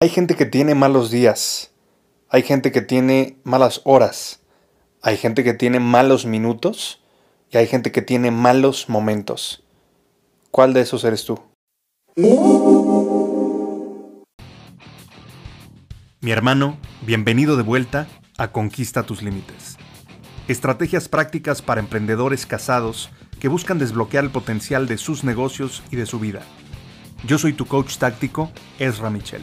Hay gente que tiene malos días, hay gente que tiene malas horas, hay gente que tiene malos minutos y hay gente que tiene malos momentos. ¿Cuál de esos eres tú? Mi hermano, bienvenido de vuelta a Conquista tus Límites. Estrategias prácticas para emprendedores casados que buscan desbloquear el potencial de sus negocios y de su vida. Yo soy tu coach táctico, Ezra Michel.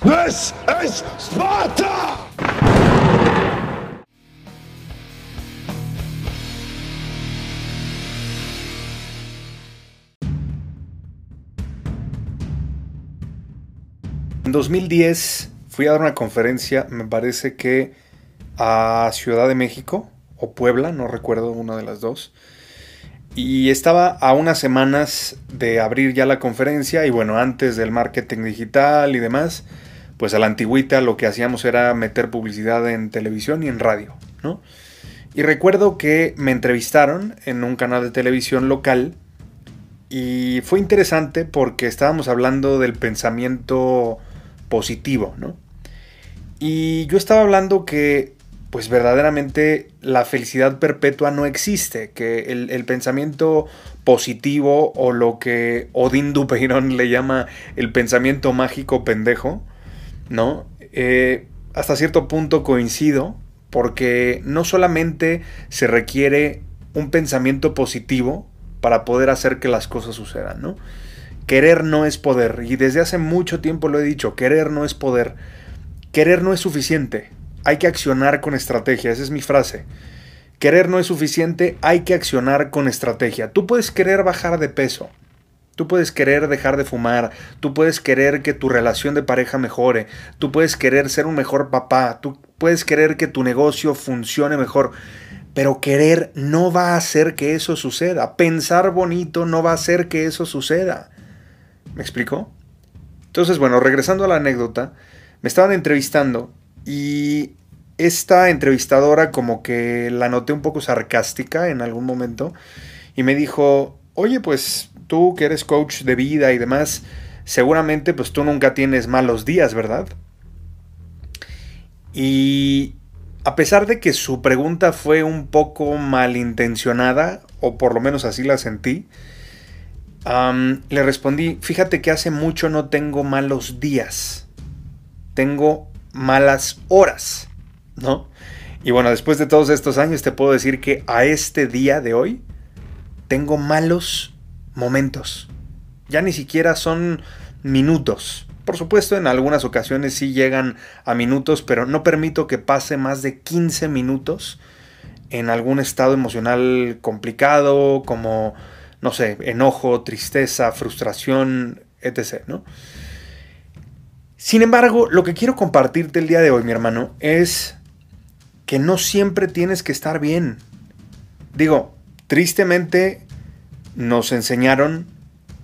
This is Sparta! En 2010 fui a dar una conferencia, me parece que a Ciudad de México o Puebla, no recuerdo una de las dos. Y estaba a unas semanas de abrir ya la conferencia y bueno, antes del marketing digital y demás, pues a la antigüita lo que hacíamos era meter publicidad en televisión y en radio, ¿no? Y recuerdo que me entrevistaron en un canal de televisión local y fue interesante porque estábamos hablando del pensamiento positivo, ¿no? Y yo estaba hablando que pues verdaderamente la felicidad perpetua no existe, que el, pensamiento positivo o lo que Odín Dupeyron le llama el pensamiento mágico pendejo, ¿no? Eh, hasta cierto punto coincido, porque no solamente se requiere un pensamiento positivo para poder hacer que las cosas sucedan, ¿no? Querer no es poder, y desde hace mucho tiempo lo he dicho, querer no es poder, querer no es suficiente, hay que accionar con estrategia, esa es mi frase. Querer no es suficiente, hay que accionar con estrategia. Tú puedes querer bajar de peso, Tú puedes querer dejar de fumar, tú puedes querer que tu relación de pareja mejore, tú puedes querer ser un mejor papá, tú puedes querer que tu negocio funcione mejor, pero querer no va a hacer que eso suceda. Pensar bonito no va a hacer que eso suceda. ¿Me explico? Entonces, bueno, regresando a la anécdota, me estaban entrevistando y esta entrevistadora como que la noté un poco sarcástica en algún momento y me dijo, oye, pues tú que eres coach de vida y demás, seguramente pues tú nunca tienes malos días, ¿verdad? Y a pesar de que su pregunta fue un poco malintencionada, o por lo menos así la sentí, le respondí, fíjate que hace mucho no tengo malos días, tengo malas horas, ¿no? Y bueno, después de todos estos años te puedo decir que a este día de hoy tengo malos momentos. Ya ni siquiera son minutos. Por supuesto, en algunas ocasiones sí llegan a minutos, pero no permito que pase más de 15 minutos en algún estado emocional complicado, como, no sé, enojo, tristeza, frustración, etc. ¿no? Sin embargo, lo que quiero compartirte el día de hoy, mi hermano, es que no siempre tienes que estar bien. Digo, tristemente nos enseñaron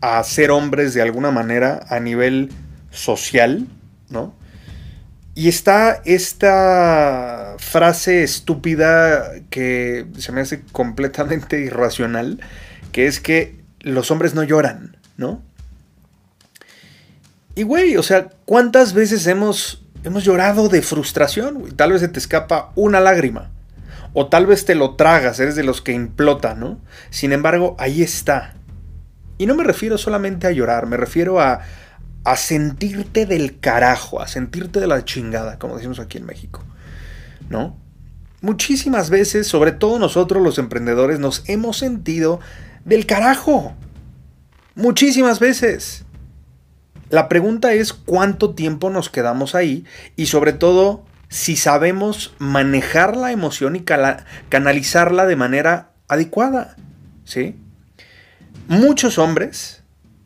a ser hombres de alguna manera a nivel social, ¿no? Y está esta frase estúpida que se me hace completamente irracional, que es que los hombres no lloran, ¿no? Y güey, o sea, ¿cuántas veces hemos, hemos llorado de frustración? Tal vez se te escapa una lágrima. O tal vez te lo tragas, eres de los que implota, ¿no? Sin embargo, ahí está. Y no me refiero solamente a llorar, me refiero a, a sentirte del carajo, a sentirte de la chingada, como decimos aquí en México, ¿no? Muchísimas veces, sobre todo nosotros los emprendedores, nos hemos sentido del carajo. Muchísimas veces. La pregunta es cuánto tiempo nos quedamos ahí y sobre todo si sabemos manejar la emoción y canalizarla de manera adecuada. ¿sí? Muchos hombres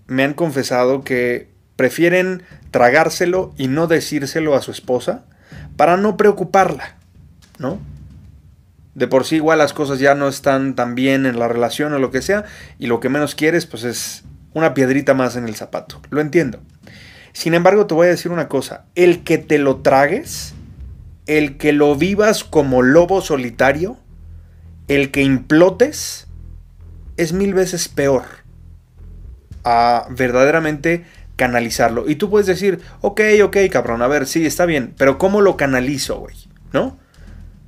me han confesado que prefieren tragárselo y no decírselo a su esposa para no preocuparla, ¿no? De por sí igual las cosas ya no están tan bien en la relación o lo que sea, y lo que menos quieres pues es una piedrita más en el zapato. Lo entiendo. Sin embargo, te voy a decir una cosa, el que te lo tragues, el que lo vivas como lobo solitario, el que implotes, es mil veces peor a verdaderamente canalizarlo. Y tú puedes decir, ok, ok, cabrón, a ver, sí, está bien, pero ¿cómo lo canalizo, güey? ¿No?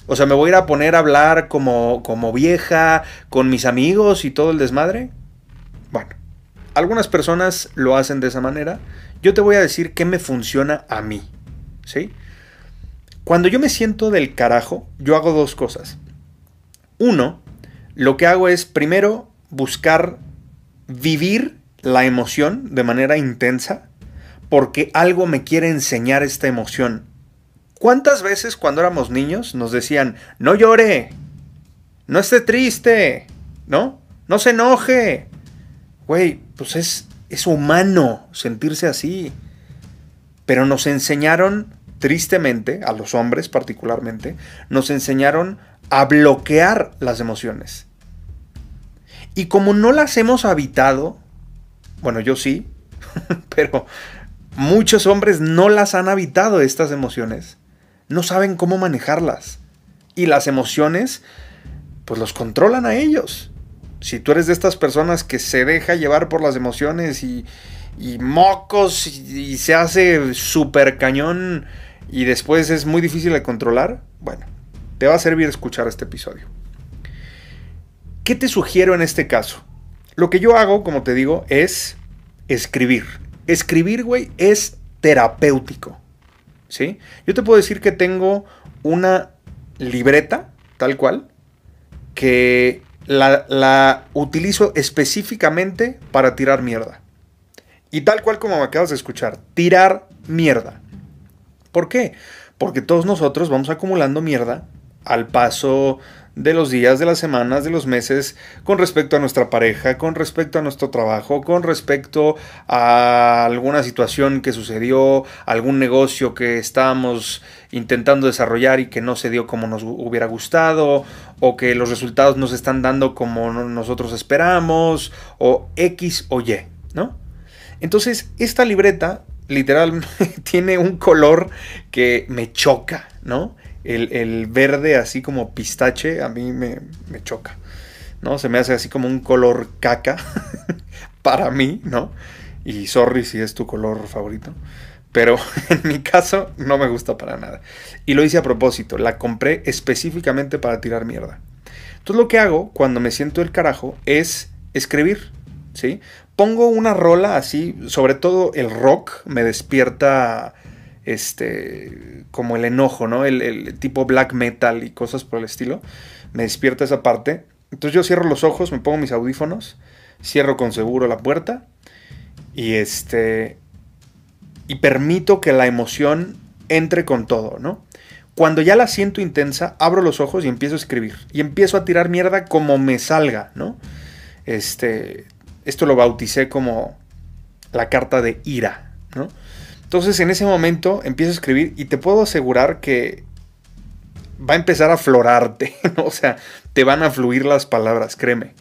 O sea, ¿me voy a ir a poner a hablar como, como vieja con mis amigos y todo el desmadre? Bueno, algunas personas lo hacen de esa manera. Yo te voy a decir qué me funciona a mí. ¿Sí? Cuando yo me siento del carajo, yo hago dos cosas. Uno, lo que hago es primero buscar vivir la emoción de manera intensa porque algo me quiere enseñar esta emoción. ¿Cuántas veces cuando éramos niños nos decían, no llore, no esté triste, ¿no? No se enoje. Güey, pues es, es humano sentirse así. Pero nos enseñaron, tristemente, a los hombres particularmente, nos enseñaron a bloquear las emociones. Y como no las hemos habitado, bueno, yo sí, pero muchos hombres no las han habitado estas emociones no saben cómo manejarlas. Y las emociones, pues los controlan a ellos. Si tú eres de estas personas que se deja llevar por las emociones y, y mocos y, se hace súper cañón y después es muy difícil de controlar, bueno, te va a servir escuchar este episodio. ¿Qué te sugiero en este caso? Lo que yo hago, como te digo, es escribir. Escribir, güey, es terapéutico. ¿sí? Yo te puedo decir que tengo una libreta, tal cual, que la, utilizo específicamente para tirar mierda. Y tal cual como me acabas de escuchar, tirar mierda. ¿Por qué? Porque todos nosotros vamos acumulando mierda al paso de los días, de las semanas, de los meses, con respecto a nuestra pareja, con respecto a nuestro trabajo, con respecto a alguna situación que sucedió, algún negocio que estábamos intentando desarrollar y que no se dio como nos hubiera gustado, o que los resultados no se están dando como nosotros esperamos, o X o Y, ¿no? Entonces, esta libreta literal tiene un color que me choca, ¿no? el, verde así como pistache a mí me, choca, ¿no? Se me hace así como un color caca para mí, ¿no? Y sorry si es tu color favorito. Pero en mi caso no me gusta para nada. Y lo hice a propósito. La compré específicamente para tirar mierda. Entonces lo que hago cuando me siento el carajo es escribir. ¿Sí? Pongo una rola así. Sobre todo el rock me despierta este, como el enojo, ¿no? El, tipo black metal y cosas por el estilo. Me despierta esa parte. Entonces yo cierro los ojos, me pongo mis audífonos, cierro con seguro la puerta y este y permito que la emoción entre con todo, ¿no? Cuando ya la siento intensa, abro los ojos y empiezo a escribir y empiezo a tirar mierda como me salga, ¿no? Este, esto lo bauticé como la carta de ira, ¿no? Entonces en ese momento empiezo a escribir y te puedo asegurar que va a empezar a florarte, o sea, te van a fluir las palabras, créeme.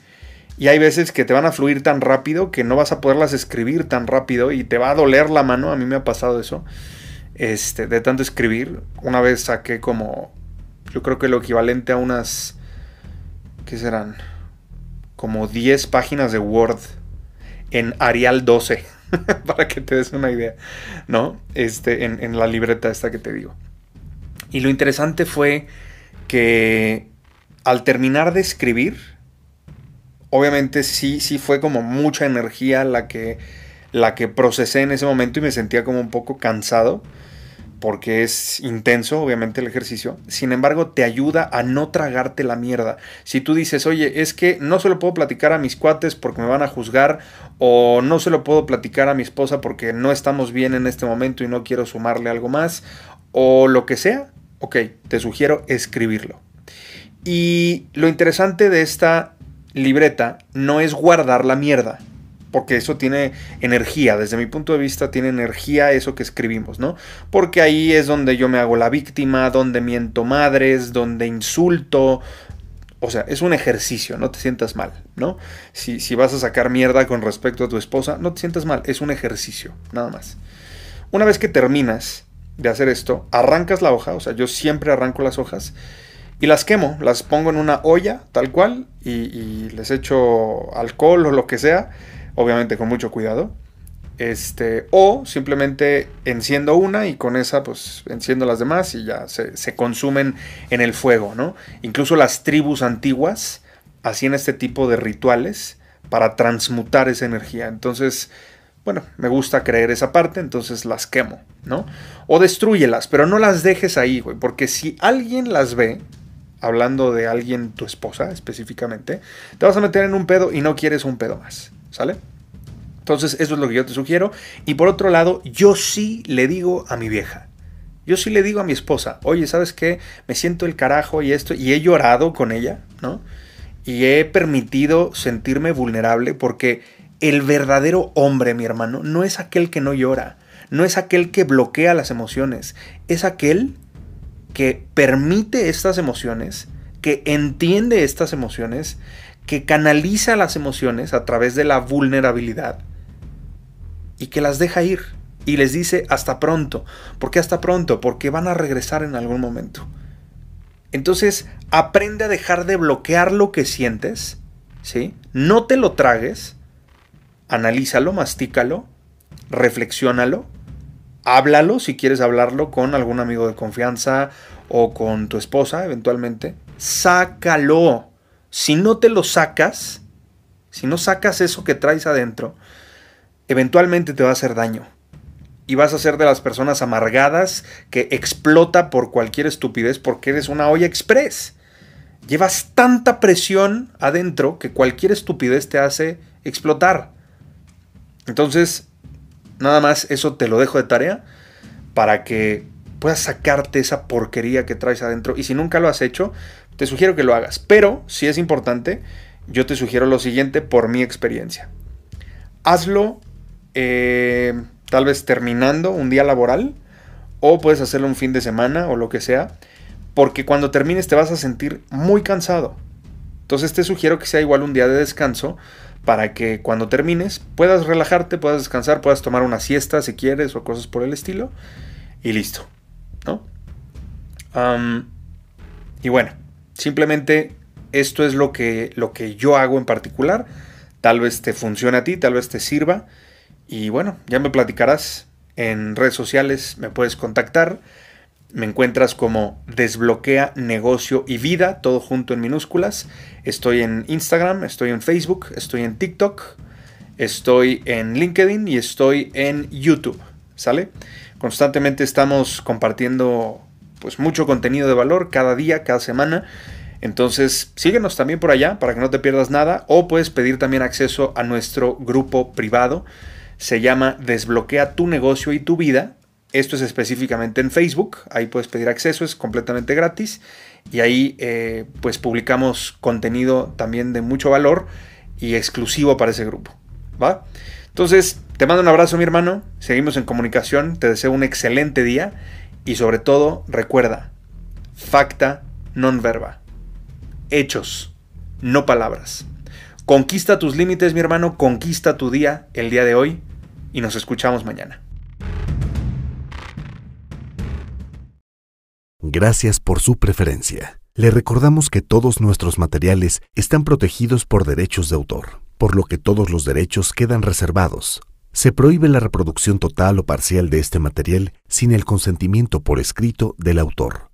Y hay veces que te van a fluir tan rápido que no vas a poderlas escribir tan rápido y te va a doler la mano, a mí me ha pasado eso, este, de tanto escribir. Una vez saqué como, yo creo que lo equivalente a unas, ¿qué serán? Como 10 páginas de Word en Arial 12. para que te des una idea, ¿no? Este, en, la libreta esta que te digo. Y lo interesante fue que al terminar de escribir, obviamente sí, sí fue como mucha energía la que, la que procesé en ese momento y me sentía como un poco cansado porque es intenso, obviamente, el ejercicio. Sin embargo, te ayuda a no tragarte la mierda. Si tú dices, oye, es que no se lo puedo platicar a mis cuates porque me van a juzgar, o no se lo puedo platicar a mi esposa porque no estamos bien en este momento y no quiero sumarle algo más, o lo que sea, ok, te sugiero escribirlo. Y lo interesante de esta libreta no es guardar la mierda, porque eso tiene energía, desde mi punto de vista tiene energía eso que escribimos, ¿no? Porque ahí es donde yo me hago la víctima, donde miento madres, donde insulto. O sea, es un ejercicio, no te sientas mal, ¿no? Si, si vas a sacar mierda con respecto a tu esposa, no te sientas mal, es un ejercicio, nada más. Una vez que terminas de hacer esto, arrancas la hoja, o sea, yo siempre arranco las hojas y las quemo, las pongo en una olla, tal cual, y, y les echo alcohol o lo que sea obviamente con mucho cuidado. Este, o simplemente enciendo una y con esa pues enciendo las demás y ya se, consumen en el fuego, ¿no? Incluso las tribus antiguas hacían este tipo de rituales para transmutar esa energía. Entonces, bueno, me gusta creer esa parte, entonces las quemo, ¿no? O destruyelas, pero no las dejes ahí, güey, porque si alguien las ve, hablando de alguien, tu esposa específicamente, te vas a meter en un pedo y no quieres un pedo más. ¿Sale? Entonces, eso es lo que yo te sugiero. Y por otro lado, yo sí le digo a mi vieja. Yo sí le digo a mi esposa, oye, ¿sabes qué? Me siento el carajo y esto. Y he llorado con ella, ¿no? Y he permitido sentirme vulnerable porque el verdadero hombre, mi hermano, no es aquel que no llora. No es aquel que bloquea las emociones. Es aquel que permite estas emociones, que entiende estas emociones que canaliza las emociones a través de la vulnerabilidad y que las deja ir y les dice hasta pronto. ¿Por qué hasta pronto? Porque van a regresar en algún momento. Entonces, aprende a dejar de bloquear lo que sientes, ¿sí? No te lo tragues, analízalo, mastícalo, reflexiónalo, háblalo si quieres hablarlo con algún amigo de confianza o con tu esposa eventualmente, sácalo si no te lo sacas, si no sacas eso que traes adentro, eventualmente te va a hacer daño. Y vas a ser de las personas amargadas que explota por cualquier estupidez porque eres una olla express. Llevas tanta presión adentro que cualquier estupidez te hace explotar. Entonces, nada más eso te lo dejo de tarea para que puedas sacarte esa porquería que traes adentro. Y si nunca lo has hecho, te sugiero que lo hagas. Pero, si es importante, yo te sugiero lo siguiente por mi experiencia. Hazlo eh, tal vez terminando un día laboral o puedes hacerlo un fin de semana o lo que sea, porque cuando termines te vas a sentir muy cansado. Entonces te sugiero que sea igual un día de descanso para que cuando termines puedas relajarte, puedas descansar, puedas tomar una siesta si quieres o cosas por el estilo y listo, ¿no? y bueno, Simplemente esto es lo que, lo que yo hago en particular. Tal vez te funcione a ti, tal vez te sirva. Y bueno, ya me platicarás. En redes sociales me puedes contactar. Me encuentras como Desbloquea Negocio y Vida, todo junto en minúsculas. Estoy en Instagram, estoy en Facebook, estoy en TikTok, estoy en LinkedIn y estoy en YouTube. ¿Sale? Constantemente estamos compartiendo pues mucho contenido de valor cada día, cada semana. Entonces, síguenos también por allá para que no te pierdas nada o puedes pedir también acceso a nuestro grupo privado. Se llama Desbloquea tu negocio y tu vida. Esto es específicamente en Facebook. Ahí puedes pedir acceso, es completamente gratis. Y ahí eh, pues publicamos contenido también de mucho valor y exclusivo para ese grupo. ¿Va? Entonces, te mando un abrazo mi hermano. Seguimos en comunicación. Te deseo un excelente día y sobre todo, recuerda, facta non verba. Hechos, no palabras. Conquista tus límites, mi hermano, conquista tu día el día de hoy y nos escuchamos mañana. Gracias por su preferencia. Le recordamos que todos nuestros materiales están protegidos por derechos de autor, por lo que todos los derechos quedan reservados se prohíbe la reproducción total o parcial de este material sin el consentimiento por escrito del autor.